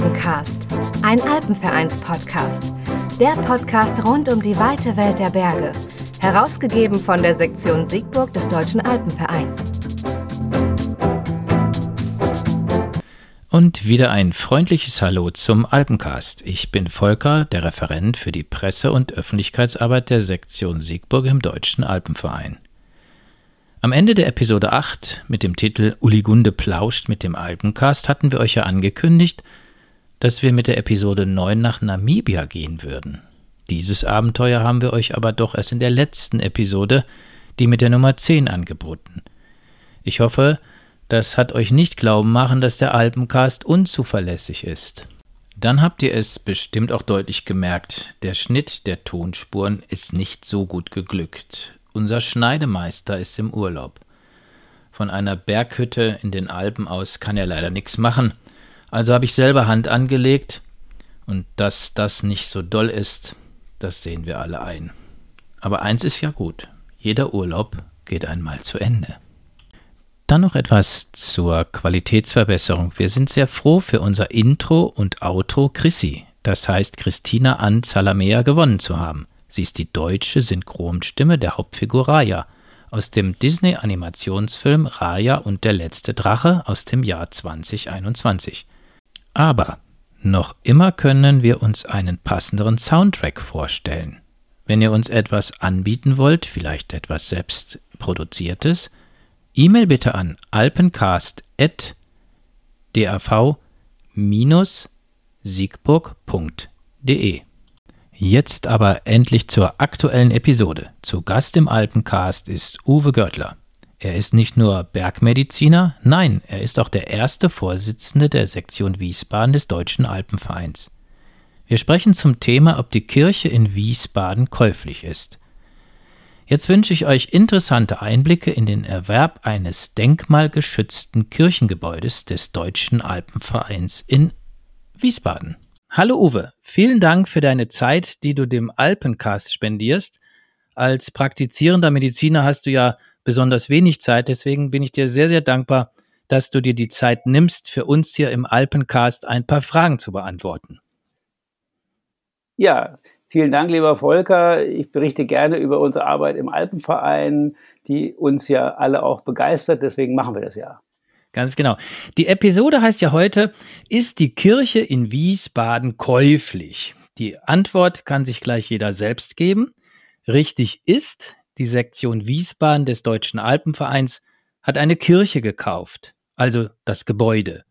Alpencast, ein Alpenvereins-Podcast. Der Podcast rund um die weite Welt der Berge. Herausgegeben von der Sektion Siegburg des Deutschen Alpenvereins. Und wieder ein freundliches Hallo zum Alpencast. Ich bin Volker, der Referent für die Presse- und Öffentlichkeitsarbeit der Sektion Siegburg im Deutschen Alpenverein. Am Ende der Episode 8 mit dem Titel Uli Gunde plauscht mit dem Alpencast hatten wir euch ja angekündigt, dass wir mit der Episode 9 nach Namibia gehen würden. Dieses Abenteuer haben wir euch aber doch erst in der letzten Episode, die mit der Nummer 10 angeboten. Ich hoffe, das hat euch nicht glauben machen, dass der Alpencast unzuverlässig ist. Dann habt ihr es bestimmt auch deutlich gemerkt, der Schnitt der Tonspuren ist nicht so gut geglückt. Unser Schneidemeister ist im Urlaub. Von einer Berghütte in den Alpen aus kann er leider nichts machen. Also habe ich selber Hand angelegt. Und dass das nicht so doll ist, das sehen wir alle ein. Aber eins ist ja gut. Jeder Urlaub geht einmal zu Ende. Dann noch etwas zur Qualitätsverbesserung. Wir sind sehr froh für unser Intro und Outro Chrissy, das heißt Christina Ann Zalamea gewonnen zu haben. Sie ist die deutsche Synchronstimme der Hauptfigur Raya aus dem Disney-Animationsfilm Raya und der letzte Drache aus dem Jahr 2021. Aber noch immer können wir uns einen passenderen Soundtrack vorstellen. Wenn ihr uns etwas anbieten wollt, vielleicht etwas selbst produziertes, E-Mail bitte an alpencast.dav-siegburg.de. Jetzt aber endlich zur aktuellen Episode. Zu Gast im Alpencast ist Uwe Görtler. Er ist nicht nur Bergmediziner, nein, er ist auch der erste Vorsitzende der Sektion Wiesbaden des Deutschen Alpenvereins. Wir sprechen zum Thema, ob die Kirche in Wiesbaden käuflich ist. Jetzt wünsche ich euch interessante Einblicke in den Erwerb eines denkmalgeschützten Kirchengebäudes des Deutschen Alpenvereins in Wiesbaden. Hallo Uwe, vielen Dank für deine Zeit, die du dem Alpencast spendierst. Als praktizierender Mediziner hast du ja besonders wenig Zeit, deswegen bin ich dir sehr, sehr dankbar, dass du dir die Zeit nimmst, für uns hier im Alpencast ein paar Fragen zu beantworten. Ja, vielen Dank, lieber Volker. Ich berichte gerne über unsere Arbeit im Alpenverein, die uns ja alle auch begeistert, deswegen machen wir das ja. Ganz genau. Die Episode heißt ja heute, ist die Kirche in Wiesbaden käuflich? Die Antwort kann sich gleich jeder selbst geben. Richtig ist, die Sektion Wiesbaden des Deutschen Alpenvereins hat eine Kirche gekauft, also das Gebäude.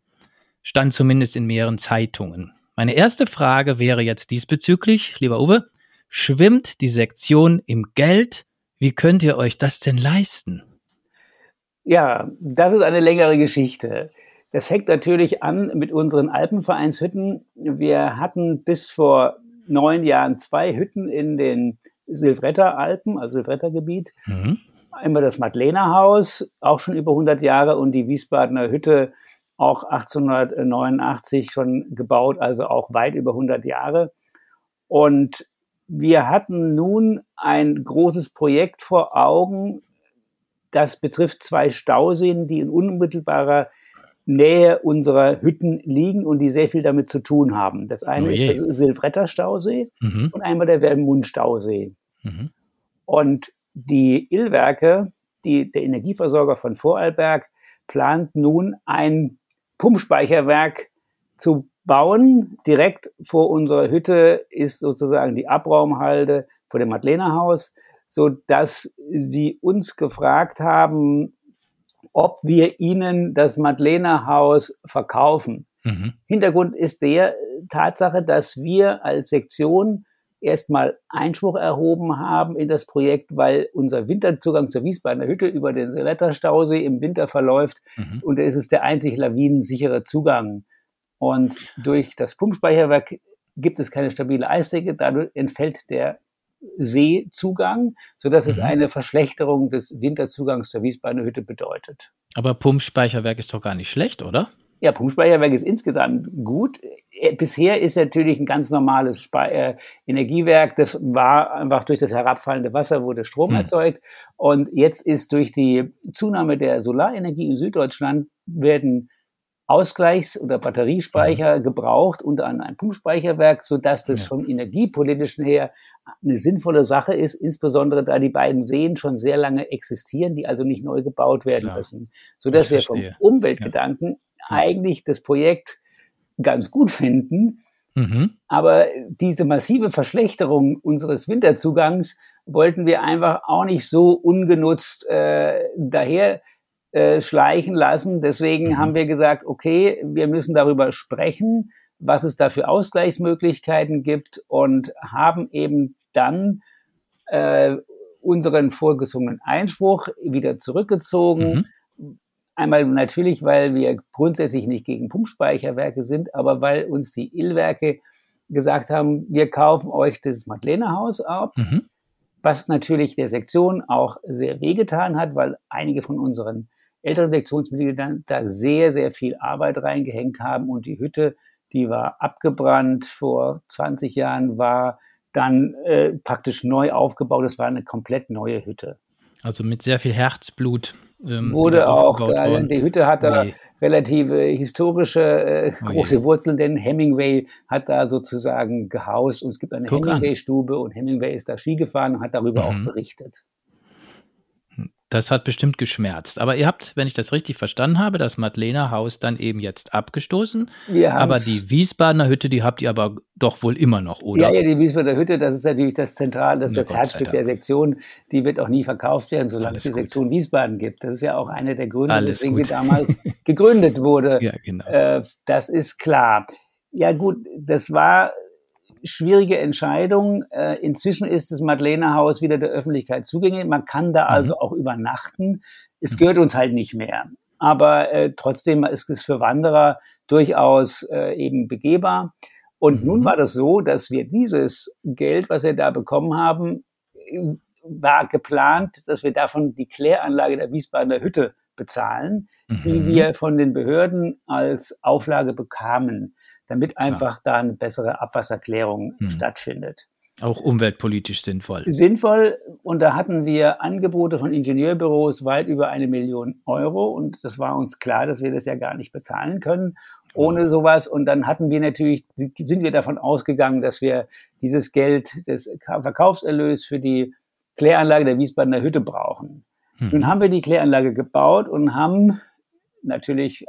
Stand zumindest in mehreren Zeitungen. Meine erste Frage wäre jetzt diesbezüglich, lieber Uwe, schwimmt die Sektion im Geld? Wie könnt ihr euch das denn leisten? Ja, das ist eine längere Geschichte. Das fängt natürlich an mit unseren Alpenvereinshütten. Wir hatten bis vor neun Jahren zwei Hütten in den Silvretter Alpen, also Silvretter Gebiet. Mhm. Einmal das Madlener Haus, auch schon über 100 Jahre, und die Wiesbadener Hütte, auch 1889 schon gebaut, also auch weit über 100 Jahre. Und wir hatten nun ein großes Projekt vor Augen, das betrifft zwei Stauseen, die in unmittelbarer Nähe unserer Hütten liegen und die sehr viel damit zu tun haben. Das eine oh ist der Silvretter Stausee mhm. und einmal der Wermund Stausee. Mhm. Und die Illwerke, die, der Energieversorger von Vorarlberg, plant nun ein Pumpspeicherwerk zu bauen. Direkt vor unserer Hütte ist sozusagen die Abraumhalde vor dem Madlenerhaus so dass sie uns gefragt haben, ob wir ihnen das Madlener Haus verkaufen. Mhm. Hintergrund ist der Tatsache, dass wir als Sektion erstmal Einspruch erhoben haben in das Projekt, weil unser Winterzugang zur Wiesbadener Hütte über den Seletterstausee im Winter verläuft mhm. und da ist es der einzig lawinensichere Zugang. Und durch das Pumpspeicherwerk gibt es keine stabile Eisdecke, dadurch entfällt der Seezugang, sodass mhm. es eine Verschlechterung des Winterzugangs zur Wiesbadener Hütte bedeutet. Aber Pumpspeicherwerk ist doch gar nicht schlecht, oder? Ja, Pumpspeicherwerk ist insgesamt gut. Äh, bisher ist natürlich ein ganz normales Spe äh, Energiewerk. Das war einfach durch das herabfallende Wasser wurde Strom mhm. erzeugt. Und jetzt ist durch die Zunahme der Solarenergie in Süddeutschland werden Ausgleichs- oder Batteriespeicher mhm. gebraucht unter einem Pumpspeicherwerk, sodass das ja. vom energiepolitischen her eine sinnvolle Sache ist, insbesondere da die beiden Seen schon sehr lange existieren, die also nicht neu gebaut werden Klar. müssen, sodass wir vom Umweltgedanken ja. Eigentlich das Projekt ganz gut finden. Mhm. Aber diese massive Verschlechterung unseres Winterzugangs wollten wir einfach auch nicht so ungenutzt äh, daher äh, schleichen lassen. Deswegen mhm. haben wir gesagt, okay, wir müssen darüber sprechen, was es da für Ausgleichsmöglichkeiten gibt und haben eben dann äh, unseren vorgesungenen Einspruch wieder zurückgezogen. Mhm. Einmal natürlich, weil wir grundsätzlich nicht gegen Pumpspeicherwerke sind, aber weil uns die Illwerke gesagt haben, wir kaufen euch das Madlenerhaus ab. Mhm. Was natürlich der Sektion auch sehr wehgetan hat, weil einige von unseren ältere Sektionsmitglieder da sehr, sehr viel Arbeit reingehängt haben und die Hütte, die war abgebrannt vor 20 Jahren, war dann äh, praktisch neu aufgebaut. Es war eine komplett neue Hütte. Also mit sehr viel Herzblut. Ähm, Wurde auch, da, die Hütte hat da nee. relative historische äh, oh große Wurzeln, denn Hemingway hat da sozusagen gehaust und es gibt eine Hemingway-Stube und Hemingway ist da Ski gefahren und hat darüber mhm. auch berichtet. Das hat bestimmt geschmerzt. Aber ihr habt, wenn ich das richtig verstanden habe, das Madlener Haus dann eben jetzt abgestoßen. Wir aber die Wiesbadener Hütte, die habt ihr aber doch wohl immer noch, oder? Ja, ja, die Wiesbadener Hütte, das ist natürlich das Zentrale, das ist das Herzstück der Sektion. Die wird auch nie verkauft werden, solange Alles es die gut. Sektion Wiesbaden gibt. Das ist ja auch einer der Gründe, Alles weswegen die damals gegründet wurde. Ja, genau. Äh, das ist klar. Ja gut, das war schwierige Entscheidung. Äh, inzwischen ist das Madlenerhaus wieder der Öffentlichkeit zugänglich. Man kann da mhm. also auch übernachten. Es gehört uns halt nicht mehr. Aber äh, trotzdem ist es für Wanderer durchaus äh, eben begehbar. Und mhm. nun war das so, dass wir dieses Geld, was wir da bekommen haben, war geplant, dass wir davon die Kläranlage der Wiesbadener Hütte bezahlen, mhm. die wir von den Behörden als Auflage bekamen damit einfach Klar. da eine bessere Abwasserklärung hm. stattfindet. Auch umweltpolitisch sinnvoll. Sinnvoll. Und da hatten wir Angebote von Ingenieurbüros weit über eine Million Euro. Und das war uns klar, dass wir das ja gar nicht bezahlen können ohne sowas. Und dann hatten wir natürlich, sind wir davon ausgegangen, dass wir dieses Geld des Verkaufserlös für die Kläranlage der Wiesbadener Hütte brauchen. Hm. Nun haben wir die Kläranlage gebaut und haben natürlich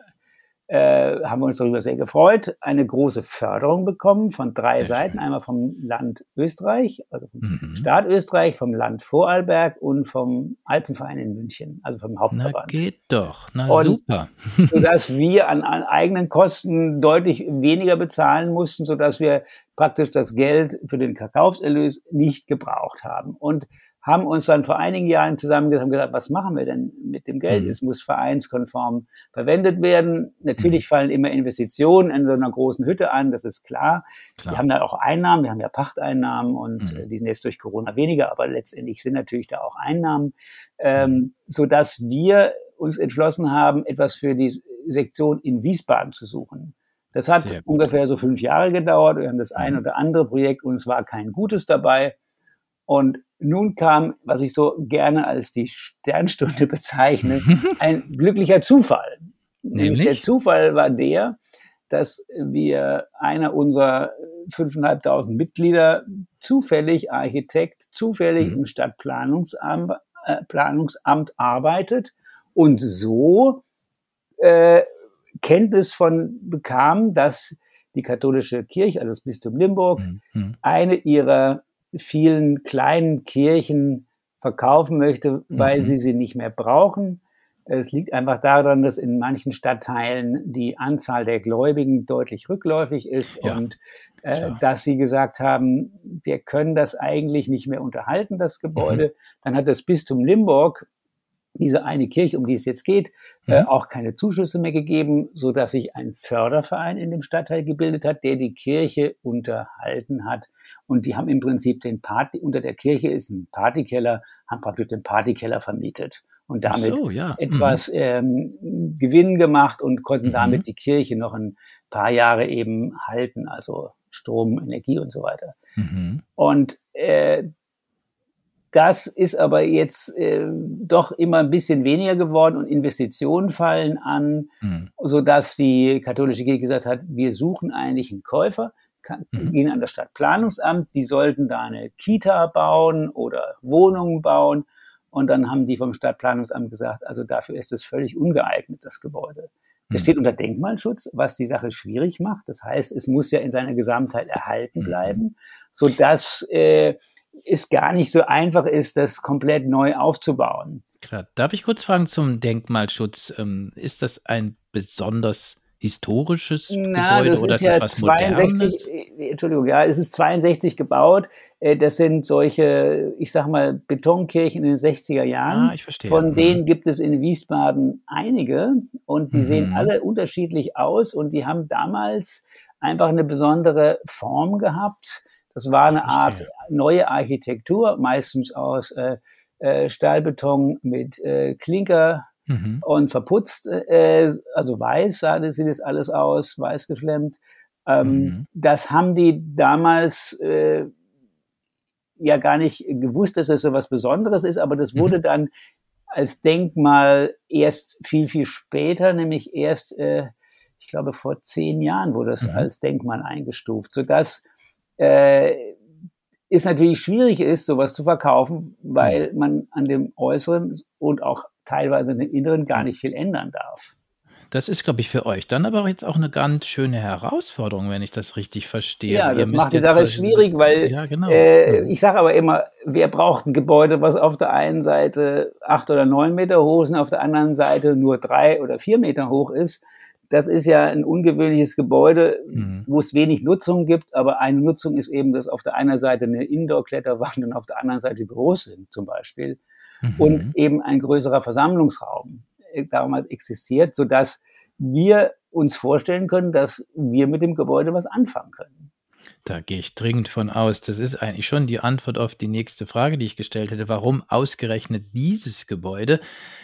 äh, haben wir uns darüber sehr gefreut, eine große Förderung bekommen von drei sehr Seiten. Schön. Einmal vom Land Österreich, also vom mhm. Staat Österreich, vom Land Vorarlberg und vom Alpenverein in München, also vom Hauptverband. Na geht doch, na und super. sodass wir an, an eigenen Kosten deutlich weniger bezahlen mussten, sodass wir praktisch das Geld für den Verkaufserlös nicht gebraucht haben. Und haben uns dann vor einigen Jahren zusammengesetzt und gesagt, was machen wir denn mit dem Geld? Mhm. Es muss vereinskonform verwendet werden. Natürlich mhm. fallen immer Investitionen in so einer großen Hütte an, das ist klar. klar. Wir haben da auch Einnahmen, wir haben ja Pachteinnahmen und mhm. Äh, die sind jetzt durch Corona weniger, aber letztendlich sind natürlich da auch Einnahmen, ähm, mhm. so dass wir uns entschlossen haben, etwas für die Sektion in Wiesbaden zu suchen. Das hat ungefähr so fünf Jahre gedauert. Wir haben das ein mhm. oder andere Projekt und es war kein gutes dabei. Und nun kam, was ich so gerne als die Sternstunde bezeichne, ein glücklicher Zufall. Nämlich? Der Zufall war der, dass wir einer unserer 5.500 Mitglieder zufällig Architekt, zufällig mhm. im Stadtplanungsamt äh, Planungsamt arbeitet und so äh, Kenntnis von bekam, dass die katholische Kirche, also das Bistum Limburg, mhm. eine ihrer vielen kleinen Kirchen verkaufen möchte, weil mhm. sie sie nicht mehr brauchen. Es liegt einfach daran, dass in manchen Stadtteilen die Anzahl der Gläubigen deutlich rückläufig ist ja, und äh, dass sie gesagt haben, wir können das eigentlich nicht mehr unterhalten, das Gebäude. Mhm. Dann hat das Bistum Limburg diese eine Kirche, um die es jetzt geht, äh, mhm. äh, auch keine Zuschüsse mehr gegeben, so dass sich ein Förderverein in dem Stadtteil gebildet hat, der die Kirche unterhalten hat. Und die haben im Prinzip den Party, unter der Kirche ist ein Partykeller, haben praktisch den Partykeller vermietet und damit so, ja. etwas mhm. ähm, Gewinn gemacht und konnten mhm. damit die Kirche noch ein paar Jahre eben halten, also Strom, Energie und so weiter. Mhm. Und äh, das ist aber jetzt äh, doch immer ein bisschen weniger geworden und Investitionen fallen an, mhm. so dass die katholische Kirche gesagt hat, wir suchen eigentlich einen Käufer, kann, mhm. gehen an das Stadtplanungsamt, die sollten da eine Kita bauen oder Wohnungen bauen. Und dann haben die vom Stadtplanungsamt gesagt, also dafür ist es völlig ungeeignet, das Gebäude. Mhm. steht unter Denkmalschutz, was die Sache schwierig macht. Das heißt, es muss ja in seiner Gesamtheit erhalten mhm. bleiben, so dass äh, es gar nicht so einfach ist, das komplett neu aufzubauen. Klar. Darf ich kurz fragen zum Denkmalschutz? Ähm, ist das ein besonders historisches Na, Gebäude oder ist, ja das was 62, Modernes? Äh, Entschuldigung, ja, es ist 62 gebaut. Äh, das sind solche, ich sag mal, Betonkirchen in den 60er Jahren. Ah, ich verstehe. Von mhm. denen gibt es in Wiesbaden einige und die mhm. sehen alle unterschiedlich aus und die haben damals einfach eine besondere Form gehabt. Das war eine Art neue Architektur, meistens aus äh, äh, Stahlbeton mit äh, Klinker mhm. und verputzt, äh, also weiß sah, sieht es alles aus, weiß geschlemmt. Ähm, mhm. Das haben die damals äh, ja gar nicht gewusst, dass das so was Besonderes ist, aber das wurde mhm. dann als Denkmal erst viel, viel später, nämlich erst, äh, ich glaube, vor zehn Jahren wurde es mhm. als Denkmal eingestuft, sodass äh, es natürlich schwierig ist, sowas zu verkaufen, weil mhm. man an dem Äußeren und auch teilweise an dem Inneren gar nicht viel ändern darf. Das ist, glaube ich, für euch dann aber jetzt auch eine ganz schöne Herausforderung, wenn ich das richtig verstehe. Ja, das macht die Sache schwierig, weil ja, genau. äh, ich sage aber immer, wer braucht ein Gebäude, was auf der einen Seite acht oder neun Meter hoch ist und auf der anderen Seite nur drei oder vier Meter hoch ist? Das ist ja ein ungewöhnliches Gebäude, mhm. wo es wenig Nutzung gibt, aber eine Nutzung ist eben, dass auf der einen Seite eine Indoor-Kletterwand und auf der anderen Seite Büros sind zum Beispiel mhm. und eben ein größerer Versammlungsraum äh, damals existiert, so dass wir uns vorstellen können, dass wir mit dem Gebäude was anfangen können. Da gehe ich dringend von aus. Das ist eigentlich schon die Antwort auf die nächste Frage, die ich gestellt hätte. Warum ausgerechnet dieses Gebäude?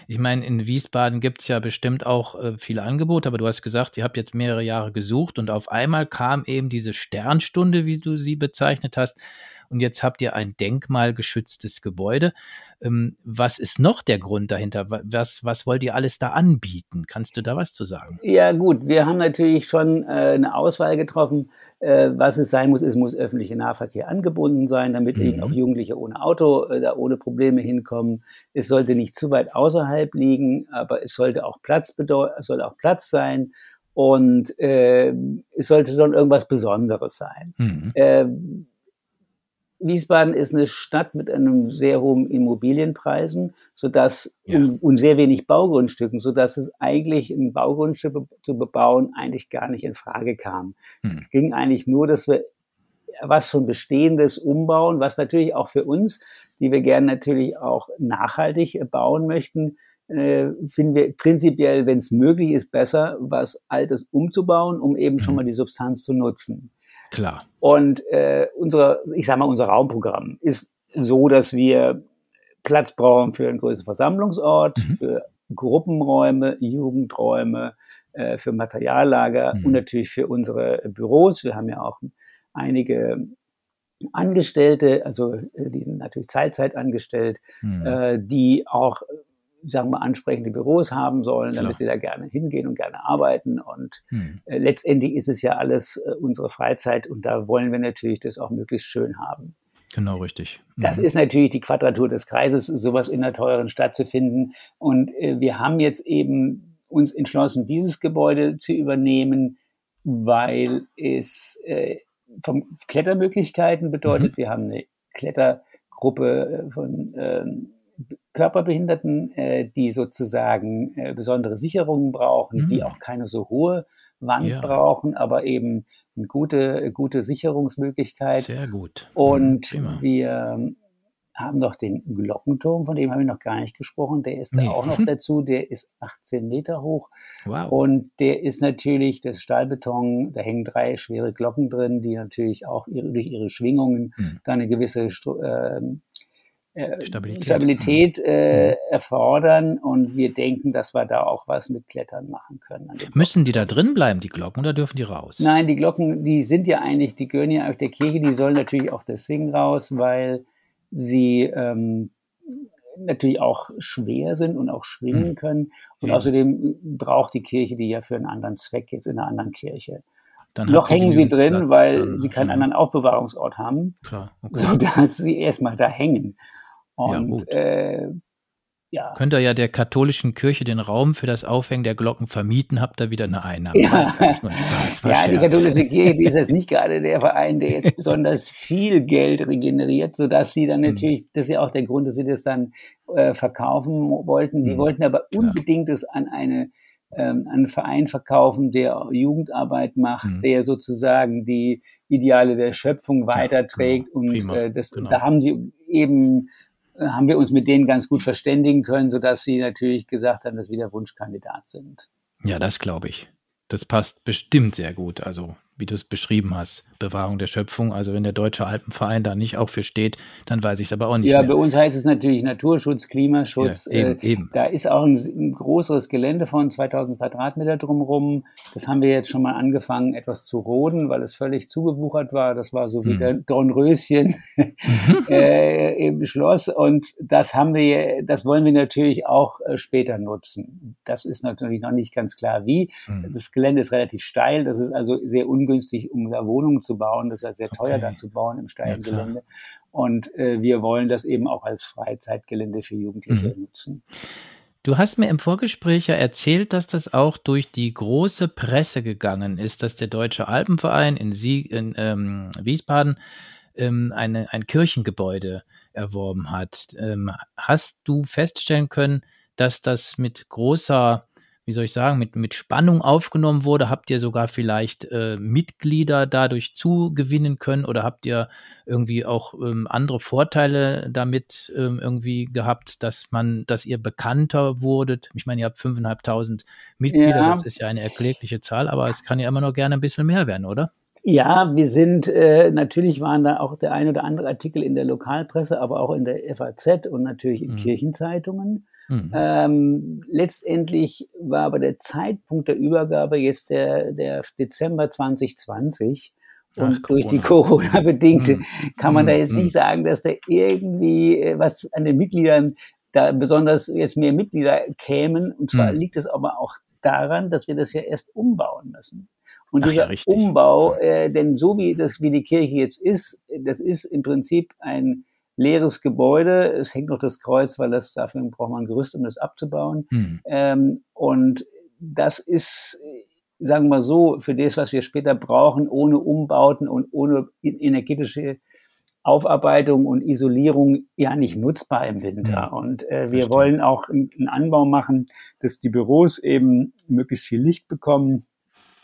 Ich meine, in Wiesbaden gibt es ja bestimmt auch äh, viele Angebote, aber du hast gesagt, ihr habt jetzt mehrere Jahre gesucht und auf einmal kam eben diese Sternstunde, wie du sie bezeichnet hast und jetzt habt ihr ein denkmalgeschütztes Gebäude. Ähm, was ist noch der Grund dahinter? Was, was wollt ihr alles da anbieten? Kannst du da was zu sagen? Ja gut, wir haben natürlich schon äh, eine Auswahl getroffen. Äh, was es sein muss, es muss öffentlicher Nahverkehr angebunden sein, damit mhm. eben auch Jugendliche ohne Auto äh, da ohne Probleme hinkommen. Es sollte nicht zu weit außerhalb liegen, aber es sollte auch Platz bedeuten, soll auch Platz sein und äh, es sollte schon irgendwas Besonderes sein. Mhm. Äh, Wiesbaden ist eine Stadt mit einem sehr hohen Immobilienpreisen, sodass ja. und, und sehr wenig Baugrundstücken, sodass es eigentlich ein Baugrundstück zu bebauen eigentlich gar nicht in Frage kam. Hm. Es ging eigentlich nur, dass wir was schon Bestehendes umbauen, was natürlich auch für uns, die wir gerne natürlich auch nachhaltig bauen möchten, äh, finden wir prinzipiell, wenn es möglich ist, besser, was Altes umzubauen, um eben schon hm. mal die Substanz zu nutzen. Klar. Und äh, unsere, ich sage mal, unser Raumprogramm ist so, dass wir Platz brauchen für einen größeren Versammlungsort, mhm. für Gruppenräume, Jugendräume, äh, für Materiallager mhm. und natürlich für unsere Büros. Wir haben ja auch einige Angestellte, also äh, die sind natürlich Teilzeit angestellt, mhm. äh, die auch sagen wir, ansprechende Büros haben sollen, Klar. damit sie da gerne hingehen und gerne arbeiten. Und hm. äh, letztendlich ist es ja alles äh, unsere Freizeit und da wollen wir natürlich das auch möglichst schön haben. Genau, richtig. Mhm. Das ist natürlich die Quadratur des Kreises, sowas in einer teuren Stadt zu finden. Und äh, wir haben jetzt eben uns entschlossen, dieses Gebäude zu übernehmen, weil es äh, von Klettermöglichkeiten bedeutet, mhm. wir haben eine Klettergruppe äh, von ähm, Körperbehinderten, äh, die sozusagen äh, besondere Sicherungen brauchen, mhm. die auch keine so hohe Wand ja. brauchen, aber eben eine gute, gute Sicherungsmöglichkeit. Sehr gut. Und mhm, wir haben noch den Glockenturm, von dem habe ich noch gar nicht gesprochen. Der ist nee. da auch noch dazu. Der ist 18 Meter hoch. Wow. Und der ist natürlich das Stahlbeton. Da hängen drei schwere Glocken drin, die natürlich auch ihre, durch ihre Schwingungen mhm. da eine gewisse äh, äh, Stabilität, Stabilität äh, mhm. erfordern und wir denken, dass wir da auch was mit Klettern machen können. Müssen die da drin bleiben, die Glocken, oder dürfen die raus? Nein, die Glocken, die sind ja eigentlich, die gehören ja auf der Kirche, die sollen natürlich auch deswegen raus, weil sie ähm, natürlich auch schwer sind und auch schwingen mhm. können. Und ja. außerdem braucht die Kirche die ja für einen anderen Zweck jetzt in einer anderen Kirche. Dann Noch hängen sie drin, Platz, weil dann, sie keinen ja. anderen Aufbewahrungsort haben, Klar, okay. sodass sie erstmal da hängen. Und ja, äh, ja. Könnt ihr ja der katholischen Kirche den Raum für das Aufhängen der Glocken vermieten, habt ihr wieder eine Einnahme. Ja, ja die katholische Kirche ist jetzt nicht gerade der Verein, der jetzt besonders viel Geld regeneriert, sodass sie dann hm. natürlich, mhm. das ist ja auch der Grund, dass sie das dann äh, verkaufen wollten. Die mhm. wollten aber unbedingt es an eine ähm, einen Verein verkaufen, der Jugendarbeit macht, mhm. der sozusagen die Ideale der Schöpfung weiterträgt. Ja, genau. Und äh, das, genau. da haben sie eben haben wir uns mit denen ganz gut verständigen können, sodass sie natürlich gesagt haben, dass wir der Wunschkandidat sind. Ja, das glaube ich. Das passt bestimmt sehr gut. Also wie du es beschrieben hast, Bewahrung der Schöpfung. Also wenn der Deutsche Alpenverein da nicht auch für steht, dann weiß ich es aber auch nicht. Ja, mehr. bei uns heißt es natürlich Naturschutz, Klimaschutz. Ja, eben, äh, eben. Da ist auch ein, ein, größeres Gelände von 2000 Quadratmeter drumherum. Das haben wir jetzt schon mal angefangen, etwas zu roden, weil es völlig zugewuchert war. Das war so wie mhm. der Dornröschen äh, im Schloss. Und das haben wir, das wollen wir natürlich auch äh, später nutzen. Das ist natürlich noch nicht ganz klar wie. Mhm. Das Gelände ist relativ steil. Das ist also sehr un ungünstig, um da Wohnungen zu bauen. Das ist ja sehr teuer okay. dann zu bauen im steilen ja, Gelände. Und äh, wir wollen das eben auch als Freizeitgelände für Jugendliche mhm. nutzen. Du hast mir im Vorgespräch ja erzählt, dass das auch durch die große Presse gegangen ist, dass der Deutsche Alpenverein in, Sie in ähm, Wiesbaden ähm, eine, ein Kirchengebäude erworben hat. Ähm, hast du feststellen können, dass das mit großer wie soll ich sagen, mit, mit Spannung aufgenommen wurde? Habt ihr sogar vielleicht äh, Mitglieder dadurch zugewinnen können oder habt ihr irgendwie auch ähm, andere Vorteile damit ähm, irgendwie gehabt, dass man, dass ihr bekannter wurdet? Ich meine, ihr habt 5.500 Mitglieder, ja. das ist ja eine erklägliche Zahl, aber es kann ja immer noch gerne ein bisschen mehr werden, oder? Ja, wir sind, äh, natürlich waren da auch der ein oder andere Artikel in der Lokalpresse, aber auch in der FAZ und natürlich in mhm. Kirchenzeitungen. Mhm. Ähm, letztendlich war aber der Zeitpunkt der Übergabe jetzt der, der Dezember 2020. Und Ach, durch die Corona-bedingte mhm. kann man da jetzt mhm. nicht sagen, dass da irgendwie äh, was an den Mitgliedern da besonders jetzt mehr Mitglieder kämen. Und zwar mhm. liegt es aber auch daran, dass wir das ja erst umbauen müssen. Und Ach dieser ja, Umbau, äh, denn so wie das, wie die Kirche jetzt ist, das ist im Prinzip ein leeres Gebäude. Es hängt noch das Kreuz, weil das dafür braucht man ein Gerüst, um das abzubauen. Mhm. Ähm, und das ist, sagen wir mal so, für das, was wir später brauchen, ohne Umbauten und ohne energetische Aufarbeitung und Isolierung ja nicht nutzbar im Winter. Mhm. Und äh, wir wollen auch einen Anbau machen, dass die Büros eben möglichst viel Licht bekommen.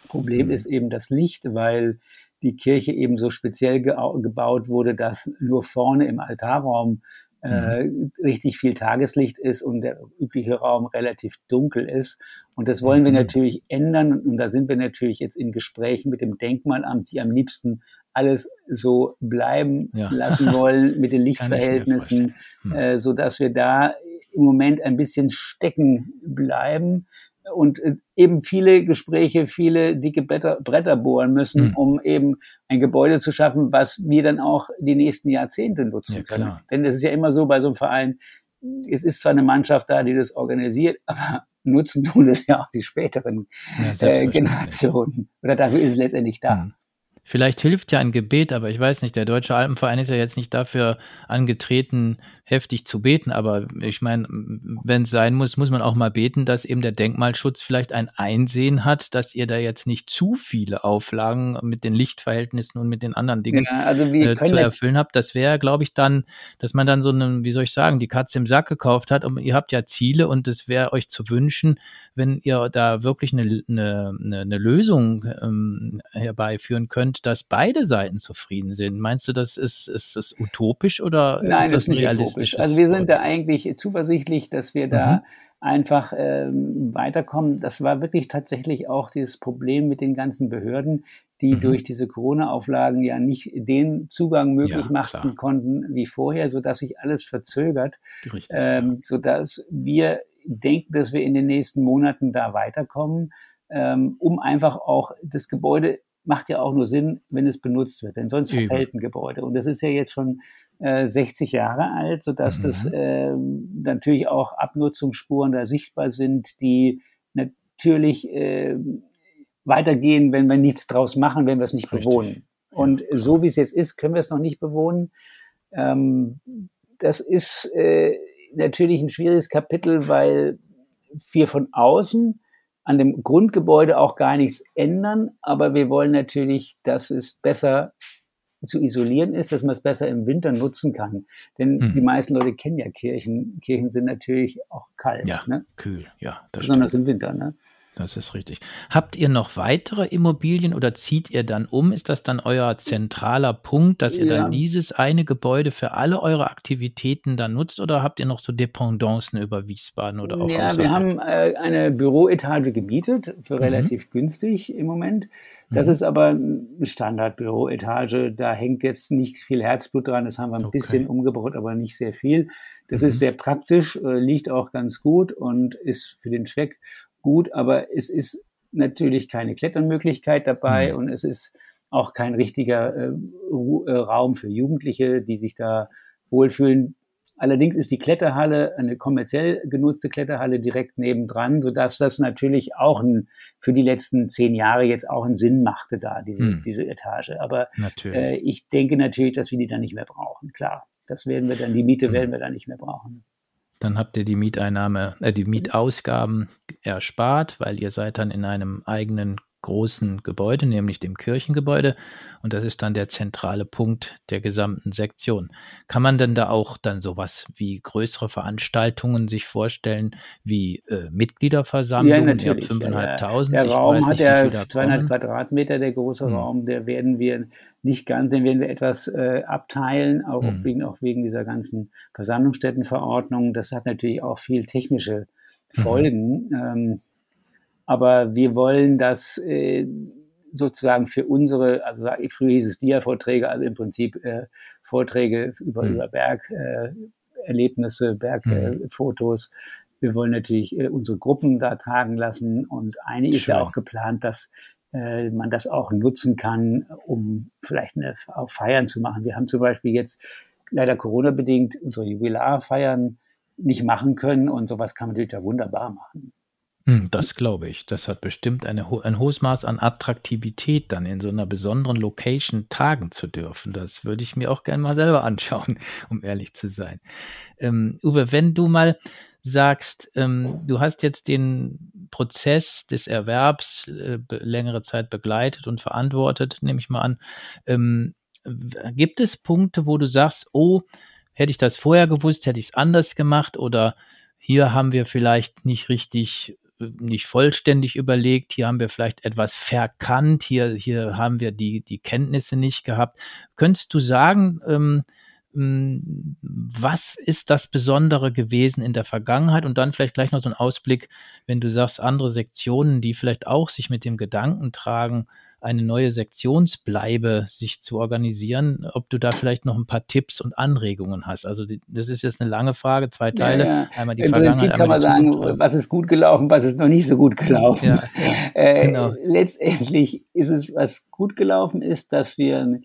Problem mhm. ist eben das Licht, weil die Kirche eben so speziell ge gebaut wurde, dass nur vorne im Altarraum äh, mhm. richtig viel Tageslicht ist und der übliche Raum relativ dunkel ist. Und das wollen wir mhm. natürlich ändern. Und da sind wir natürlich jetzt in Gesprächen mit dem Denkmalamt, die am liebsten alles so bleiben ja. lassen wollen mit den Lichtverhältnissen, hm. äh, so dass wir da im Moment ein bisschen stecken bleiben und äh, eben viele Gespräche, viele dicke Bretter, Bretter bohren müssen, mhm. um eben ein Gebäude zu schaffen, was wir dann auch die nächsten Jahrzehnte nutzen ja, können. Denn es ist ja immer so bei so einem Verein, es ist zwar eine Mannschaft da, die das organisiert, aber nutzen tun es ja auch die späteren ja, äh, Generationen. Oder dafür ist es letztendlich da. Mhm. Vielleicht hilft ja ein Gebet, aber ich weiß nicht, der Deutsche Alpenverein ist ja jetzt nicht dafür angetreten, heftig zu beten, aber ich meine, wenn es sein muss, muss man auch mal beten, dass eben der Denkmalschutz vielleicht ein Einsehen hat, dass ihr da jetzt nicht zu viele Auflagen mit den Lichtverhältnissen und mit den anderen Dingen genau, also äh, zu erfüllen habt. Das wäre, glaube ich, dann, dass man dann so eine, wie soll ich sagen, die Katze im Sack gekauft hat und ihr habt ja Ziele und es wäre euch zu wünschen, wenn ihr da wirklich eine, eine, eine Lösung ähm, herbeiführen könnt, dass beide Seiten zufrieden sind. Meinst du, das ist, ist das utopisch oder Nein, ist das nicht realistisch? Realistisch Also wir sind da eigentlich zuversichtlich, dass wir da mhm. einfach ähm, weiterkommen. Das war wirklich tatsächlich auch dieses Problem mit den ganzen Behörden, die mhm. durch diese Corona-Auflagen ja nicht den Zugang möglich ja, machen klar. konnten wie vorher, sodass sich alles verzögert, Richtig, ähm, sodass wir denken, dass wir in den nächsten Monaten da weiterkommen, ähm, um einfach auch das Gebäude macht ja auch nur Sinn, wenn es benutzt wird, denn sonst verfällt ein Gebäude. Und das ist ja jetzt schon äh, 60 Jahre alt, sodass mhm. das äh, natürlich auch Abnutzungsspuren da sichtbar sind, die natürlich äh, weitergehen, wenn wir nichts draus machen, wenn wir es nicht Richtig. bewohnen. Und ja, so wie es jetzt ist, können wir es noch nicht bewohnen. Ähm, das ist äh, natürlich ein schwieriges Kapitel, weil wir von außen an dem Grundgebäude auch gar nichts ändern, aber wir wollen natürlich, dass es besser zu isolieren ist, dass man es besser im Winter nutzen kann. Denn hm. die meisten Leute kennen ja Kirchen. Kirchen sind natürlich auch kalt. Ja, ne? kühl, ja. Besonders stimmt. im Winter. Ne? Das ist richtig. Habt ihr noch weitere Immobilien oder zieht ihr dann um? Ist das dann euer zentraler Punkt, dass ihr ja. dann dieses eine Gebäude für alle eure Aktivitäten dann nutzt oder habt ihr noch so Dependancen über Wiesbaden oder auch Ja, wir haben äh, eine Büroetage gemietet für mhm. relativ günstig im Moment. Das mhm. ist aber eine Standardbüroetage. Da hängt jetzt nicht viel Herzblut dran. Das haben wir ein okay. bisschen umgebaut, aber nicht sehr viel. Das mhm. ist sehr praktisch, äh, liegt auch ganz gut und ist für den Zweck gut, aber es ist natürlich keine Klettermöglichkeit dabei mhm. und es ist auch kein richtiger äh, äh, Raum für Jugendliche, die sich da wohlfühlen. Allerdings ist die Kletterhalle eine kommerziell genutzte Kletterhalle direkt nebendran, sodass das natürlich auch ein, für die letzten zehn Jahre jetzt auch einen Sinn machte da, diese, hm. diese Etage. Aber äh, ich denke natürlich, dass wir die dann nicht mehr brauchen. Klar, das werden wir dann, die Miete hm. werden wir dann nicht mehr brauchen. Dann habt ihr die Mieteinnahme, äh, die Mietausgaben erspart, weil ihr seid dann in einem eigenen großen Gebäude, nämlich dem Kirchengebäude. Und das ist dann der zentrale Punkt der gesamten Sektion. Kann man denn da auch dann sowas wie größere Veranstaltungen sich vorstellen, wie äh, Mitgliederversammlungen? Ja, natürlich. Ihr habt 5.500. Der, der Raum hat ja 200 Quadratmeter, der große hm. Raum. Der werden wir nicht ganz, den werden wir etwas äh, abteilen, auch, hm. wegen, auch wegen dieser ganzen Versammlungsstättenverordnung. Das hat natürlich auch viel technische mhm. Folgen. Hm. Ähm, aber wir wollen das äh, sozusagen für unsere, also früher hieß es Dia-Vorträge, also im Prinzip äh, Vorträge über, mhm. über Bergerlebnisse, äh, Bergfotos. Mhm. wir wollen natürlich äh, unsere Gruppen da tragen lassen und eine ist ja auch geplant, dass äh, man das auch nutzen kann, um vielleicht eine, auch Feiern zu machen. Wir haben zum Beispiel jetzt leider Corona-bedingt unsere Jubilarfeiern nicht machen können und sowas kann man natürlich da wunderbar machen. Hm, das glaube ich. Das hat bestimmt eine, ein hohes Maß an Attraktivität, dann in so einer besonderen Location tagen zu dürfen. Das würde ich mir auch gerne mal selber anschauen, um ehrlich zu sein. Ähm, Uwe, wenn du mal sagst, ähm, du hast jetzt den Prozess des Erwerbs äh, längere Zeit begleitet und verantwortet, nehme ich mal an. Ähm, gibt es Punkte, wo du sagst, oh, hätte ich das vorher gewusst, hätte ich es anders gemacht oder hier haben wir vielleicht nicht richtig nicht vollständig überlegt, hier haben wir vielleicht etwas verkannt, hier, hier haben wir die, die Kenntnisse nicht gehabt. Könntest du sagen, ähm, mm, was ist das Besondere gewesen in der Vergangenheit? Und dann vielleicht gleich noch so ein Ausblick, wenn du sagst, andere Sektionen, die vielleicht auch sich mit dem Gedanken tragen, eine neue Sektionsbleibe sich zu organisieren, ob du da vielleicht noch ein paar Tipps und Anregungen hast. Also die, das ist jetzt eine lange Frage, zwei Teile. Ja, ja. Einmal die Im Prinzip kann man sagen, was ist gut gelaufen, was ist noch nicht so gut gelaufen. Ja, äh, genau. Letztendlich ist es, was gut gelaufen ist, dass wir eine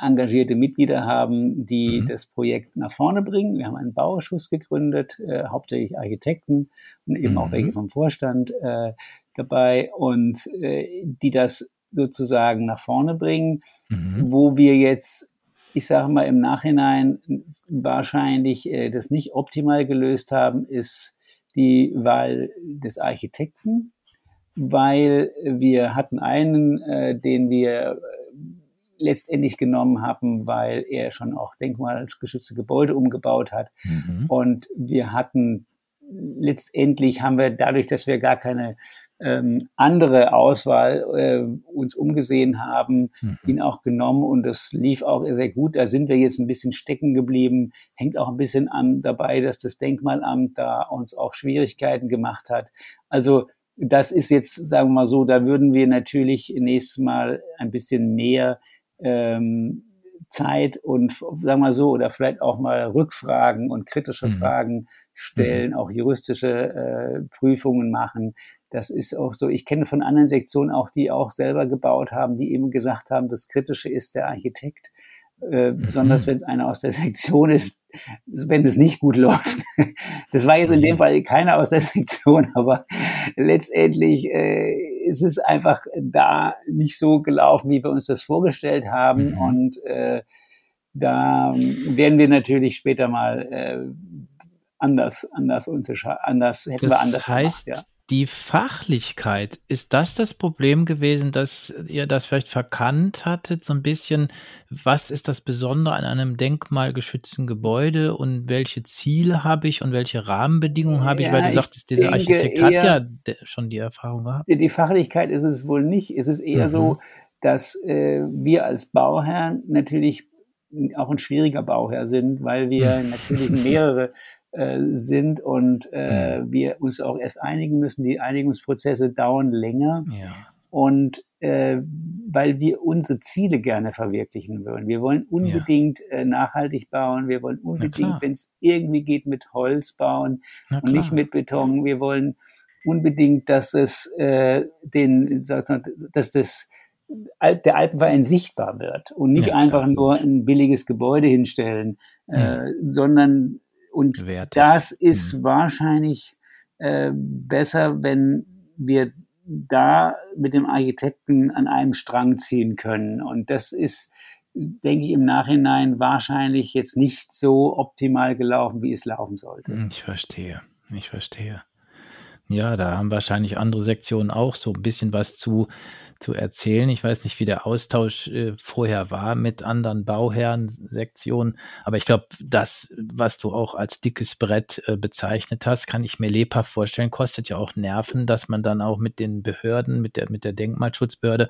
engagierte Mitglieder haben, die mhm. das Projekt nach vorne bringen. Wir haben einen Bauausschuss gegründet, äh, hauptsächlich Architekten und eben mhm. auch welche vom Vorstand äh, dabei und äh, die das sozusagen nach vorne bringen, mhm. wo wir jetzt, ich sage mal im Nachhinein, wahrscheinlich äh, das nicht optimal gelöst haben, ist die Wahl des Architekten, weil wir hatten einen, äh, den wir letztendlich genommen haben, weil er schon auch denkmalgeschützte Gebäude umgebaut hat. Mhm. Und wir hatten letztendlich haben wir dadurch, dass wir gar keine ähm, andere Auswahl äh, uns umgesehen haben, mhm. ihn auch genommen und das lief auch sehr gut. Da sind wir jetzt ein bisschen stecken geblieben. Hängt auch ein bisschen an dabei, dass das Denkmalamt da uns auch Schwierigkeiten gemacht hat. Also das ist jetzt, sagen wir mal so, da würden wir natürlich nächstes Mal ein bisschen mehr ähm, Zeit und sagen wir mal so, oder vielleicht auch mal Rückfragen und kritische mhm. Fragen stellen, mhm. auch juristische äh, Prüfungen machen. Das ist auch so. Ich kenne von anderen Sektionen auch, die auch selber gebaut haben, die eben gesagt haben, das Kritische ist der Architekt. Äh, mhm. besonders wenn es einer aus der Sektion ist, wenn es nicht gut läuft. Das war jetzt in dem mhm. Fall keiner aus der Sektion, aber letztendlich äh, ist es einfach da nicht so gelaufen, wie wir uns das vorgestellt haben. Mhm. Und äh, da werden wir natürlich später mal äh, anders, anders, anders hätten das wir anders heißt, gemacht, ja die Fachlichkeit, ist das das Problem gewesen, dass ihr das vielleicht verkannt hattet, so ein bisschen, was ist das Besondere an einem denkmalgeschützten Gebäude und welche Ziele habe ich und welche Rahmenbedingungen habe ich, ja, weil du sagtest, dieser Architekt hat ja schon die Erfahrung gehabt. Die Fachlichkeit ist es wohl nicht, es ist eher mhm. so, dass äh, wir als Bauherren natürlich auch ein schwieriger Bauherr sind, weil wir natürlich mehrere äh, sind und äh, mhm. wir uns auch erst einigen müssen. Die Einigungsprozesse dauern länger. Ja. Und äh, weil wir unsere Ziele gerne verwirklichen würden. Wir wollen unbedingt ja. äh, nachhaltig bauen. Wir wollen unbedingt, wenn es irgendwie geht, mit Holz bauen und nicht mit Beton. Wir wollen unbedingt, dass es äh, den, dass das der Alpenverein sichtbar wird und nicht ja, einfach nur ein billiges Gebäude hinstellen, äh, sondern und Wertig. das ist mhm. wahrscheinlich äh, besser, wenn wir da mit dem Architekten an einem Strang ziehen können. Und das ist, denke ich, im Nachhinein wahrscheinlich jetzt nicht so optimal gelaufen, wie es laufen sollte. Hm, ich verstehe. Ich verstehe. Ja, da haben wahrscheinlich andere Sektionen auch so ein bisschen was zu, zu erzählen. Ich weiß nicht, wie der Austausch äh, vorher war mit anderen Bauherren-Sektionen, aber ich glaube, das, was du auch als dickes Brett äh, bezeichnet hast, kann ich mir lebhaft vorstellen, kostet ja auch Nerven, dass man dann auch mit den Behörden, mit der, mit der Denkmalschutzbehörde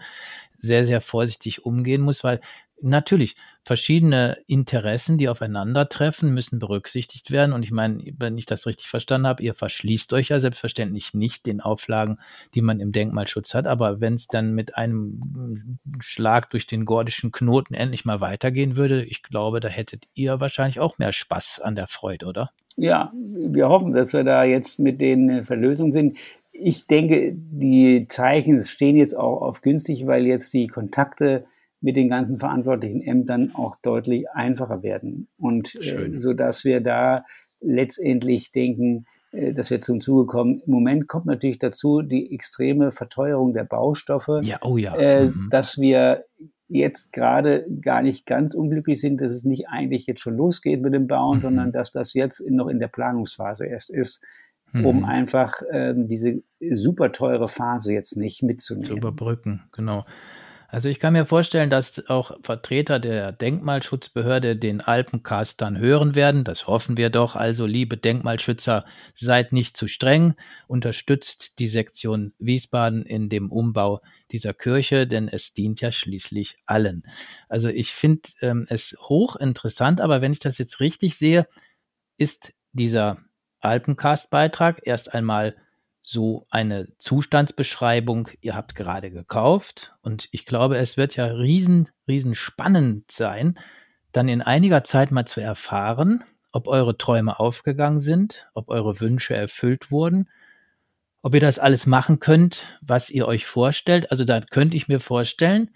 sehr, sehr vorsichtig umgehen muss, weil Natürlich, verschiedene Interessen, die aufeinandertreffen, müssen berücksichtigt werden. Und ich meine, wenn ich das richtig verstanden habe, ihr verschließt euch ja selbstverständlich nicht den Auflagen, die man im Denkmalschutz hat. Aber wenn es dann mit einem Schlag durch den gordischen Knoten endlich mal weitergehen würde, ich glaube, da hättet ihr wahrscheinlich auch mehr Spaß an der Freude, oder? Ja, wir hoffen, dass wir da jetzt mit den Verlösungen sind. Ich denke, die Zeichen stehen jetzt auch auf günstig, weil jetzt die Kontakte mit den ganzen verantwortlichen Ämtern auch deutlich einfacher werden. Und äh, so dass wir da letztendlich denken, äh, dass wir zum Zuge kommen. Im Moment kommt natürlich dazu die extreme Verteuerung der Baustoffe, ja, oh ja. Äh, mhm. dass wir jetzt gerade gar nicht ganz unglücklich sind, dass es nicht eigentlich jetzt schon losgeht mit dem Bauen, mhm. sondern dass das jetzt in, noch in der Planungsphase erst ist, mhm. um einfach ähm, diese super teure Phase jetzt nicht mitzunehmen. Zu überbrücken, genau. Also ich kann mir vorstellen, dass auch Vertreter der Denkmalschutzbehörde den Alpencast dann hören werden. Das hoffen wir doch. Also liebe Denkmalschützer, seid nicht zu streng. Unterstützt die Sektion Wiesbaden in dem Umbau dieser Kirche, denn es dient ja schließlich allen. Also ich finde ähm, es hochinteressant, aber wenn ich das jetzt richtig sehe, ist dieser Alpencast-Beitrag erst einmal so eine Zustandsbeschreibung, ihr habt gerade gekauft und ich glaube, es wird ja riesen, riesen spannend sein, dann in einiger Zeit mal zu erfahren, ob eure Träume aufgegangen sind, ob eure Wünsche erfüllt wurden, ob ihr das alles machen könnt, was ihr euch vorstellt. Also da könnte ich mir vorstellen,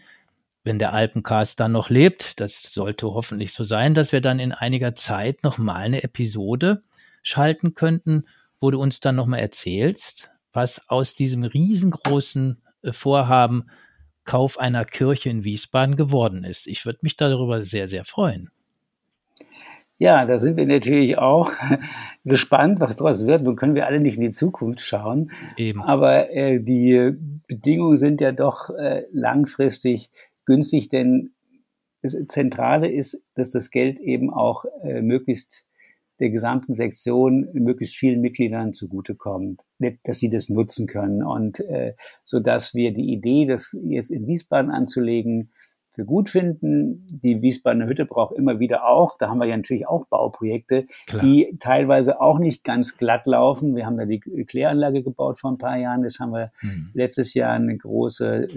wenn der Alpencast dann noch lebt, das sollte hoffentlich so sein, dass wir dann in einiger Zeit nochmal eine Episode schalten könnten, wo du uns dann nochmal erzählst, was aus diesem riesengroßen äh, Vorhaben Kauf einer Kirche in Wiesbaden geworden ist. Ich würde mich darüber sehr, sehr freuen. Ja, da sind wir natürlich auch gespannt, was daraus wird. Nun können wir alle nicht in die Zukunft schauen. Eben. Aber äh, die Bedingungen sind ja doch äh, langfristig günstig, denn das Zentrale ist, dass das Geld eben auch äh, möglichst der gesamten Sektion möglichst vielen Mitgliedern zugutekommt, dass sie das nutzen können und äh, so dass wir die Idee, das jetzt in Wiesbaden anzulegen, für gut finden. Die Wiesbadener Hütte braucht immer wieder auch, da haben wir ja natürlich auch Bauprojekte, Klar. die teilweise auch nicht ganz glatt laufen. Wir haben da die Kläranlage gebaut vor ein paar Jahren. Das haben wir hm. letztes Jahr eine große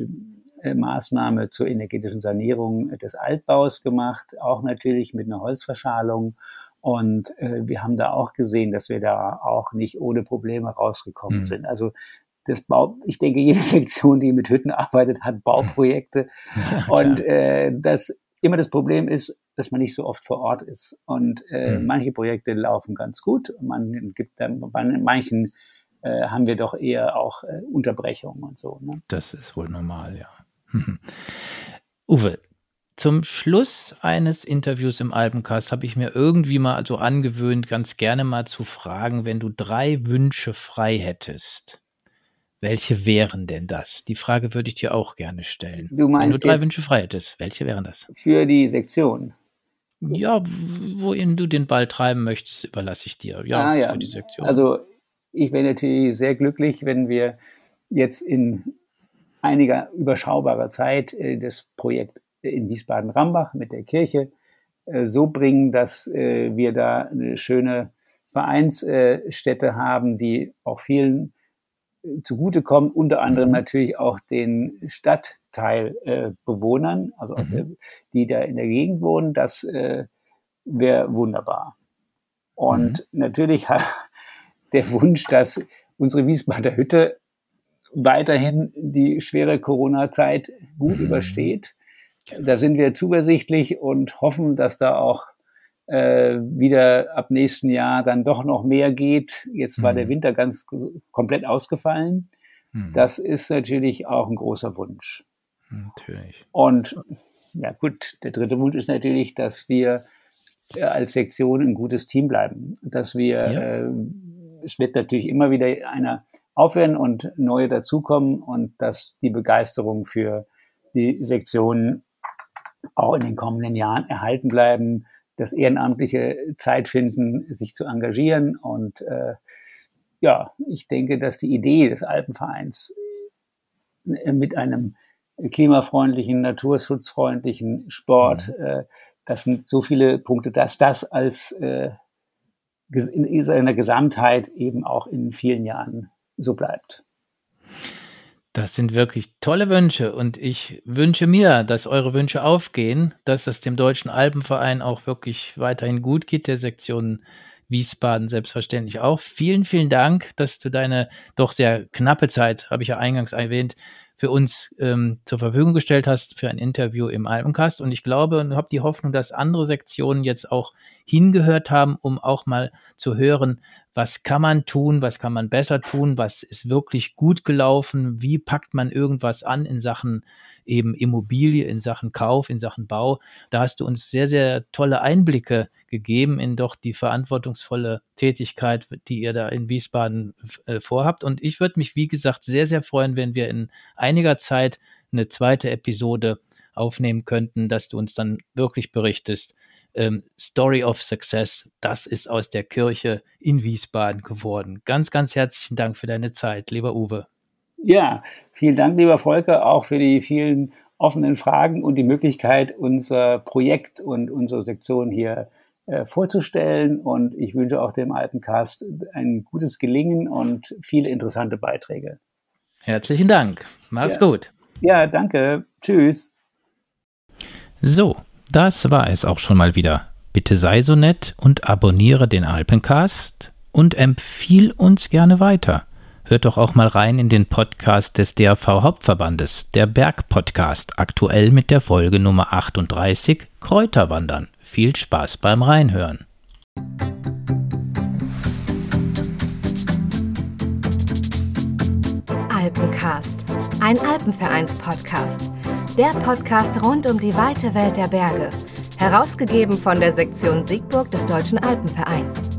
äh, Maßnahme zur energetischen Sanierung des Altbaus gemacht, auch natürlich mit einer Holzverschalung. Und äh, wir haben da auch gesehen, dass wir da auch nicht ohne Probleme rausgekommen mhm. sind. Also das Bau, ich denke, jede Sektion, die mit Hütten arbeitet, hat Bauprojekte. Ja, und äh, das immer das Problem ist, dass man nicht so oft vor Ort ist. Und äh, mhm. manche Projekte laufen ganz gut. Man gibt dann, bei manchen äh, haben wir doch eher auch äh, Unterbrechungen und so. Ne? Das ist wohl normal, ja. Uwe, zum Schluss eines Interviews im Alpencast habe ich mir irgendwie mal so angewöhnt, ganz gerne mal zu fragen, wenn du drei Wünsche frei hättest. Welche wären denn das? Die Frage würde ich dir auch gerne stellen. Du meinst wenn du drei Wünsche frei hättest, welche wären das? Für die Sektion. Ja, wohin du den Ball treiben möchtest, überlasse ich dir. Ja, ah, ja. für die Sektion. Also ich wäre natürlich sehr glücklich, wenn wir jetzt in einiger überschaubarer Zeit äh, das Projekt in Wiesbaden-Rambach mit der Kirche äh, so bringen, dass äh, wir da eine schöne Vereinsstätte haben, die auch vielen äh, zugutekommt, unter anderem mhm. natürlich auch den Stadtteilbewohnern, also mhm. die da in der Gegend wohnen. Das wäre wunderbar. Und mhm. natürlich der Wunsch, dass unsere Wiesbadener Hütte weiterhin die schwere Corona-Zeit gut mhm. übersteht. Da sind wir zuversichtlich und hoffen, dass da auch äh, wieder ab nächsten Jahr dann doch noch mehr geht. Jetzt war mhm. der Winter ganz komplett ausgefallen. Mhm. Das ist natürlich auch ein großer Wunsch. Natürlich. Und ja gut, der dritte Wunsch ist natürlich, dass wir äh, als Sektion ein gutes Team bleiben. Dass wir, ja. äh, es wird natürlich immer wieder einer aufhören und neue dazukommen und dass die Begeisterung für die Sektion auch in den kommenden Jahren erhalten bleiben, das ehrenamtliche Zeit finden, sich zu engagieren. Und äh, ja, ich denke, dass die Idee des Alpenvereins äh, mit einem klimafreundlichen, naturschutzfreundlichen Sport, mhm. äh, das sind so viele Punkte, dass das als äh, in seiner Gesamtheit eben auch in vielen Jahren so bleibt. Das sind wirklich tolle Wünsche und ich wünsche mir, dass eure Wünsche aufgehen, dass es dem Deutschen Alpenverein auch wirklich weiterhin gut geht, der Sektion Wiesbaden selbstverständlich auch. Vielen, vielen Dank, dass du deine doch sehr knappe Zeit, habe ich ja eingangs erwähnt, für uns ähm, zur Verfügung gestellt hast für ein Interview im Alpencast. Und ich glaube und habe die Hoffnung, dass andere Sektionen jetzt auch hingehört haben, um auch mal zu hören, was kann man tun, was kann man besser tun, was ist wirklich gut gelaufen, wie packt man irgendwas an in Sachen eben Immobilie, in Sachen Kauf, in Sachen Bau. Da hast du uns sehr, sehr tolle Einblicke gegeben in doch die verantwortungsvolle Tätigkeit, die ihr da in Wiesbaden äh, vorhabt. Und ich würde mich, wie gesagt, sehr, sehr freuen, wenn wir in einiger Zeit eine zweite Episode aufnehmen könnten, dass du uns dann wirklich berichtest, ähm, Story of Success, das ist aus der Kirche in Wiesbaden geworden. Ganz, ganz herzlichen Dank für deine Zeit, lieber Uwe. Ja, vielen Dank, lieber Volker, auch für die vielen offenen Fragen und die Möglichkeit, unser Projekt und unsere Sektion hier äh, vorzustellen. Und ich wünsche auch dem alten Cast ein gutes Gelingen und viele interessante Beiträge. Herzlichen Dank. Mach's ja. gut. Ja, danke. Tschüss. So, das war es auch schon mal wieder. Bitte sei so nett und abonniere den Alpencast und empfiehl uns gerne weiter. Hört doch auch mal rein in den Podcast des DRV Hauptverbandes, der Bergpodcast, aktuell mit der Folge Nummer 38 Kräuterwandern. Viel Spaß beim Reinhören. Alpencast, ein Alpenvereins-Podcast der Podcast rund um die weite Welt der Berge. Herausgegeben von der Sektion Siegburg des Deutschen Alpenvereins.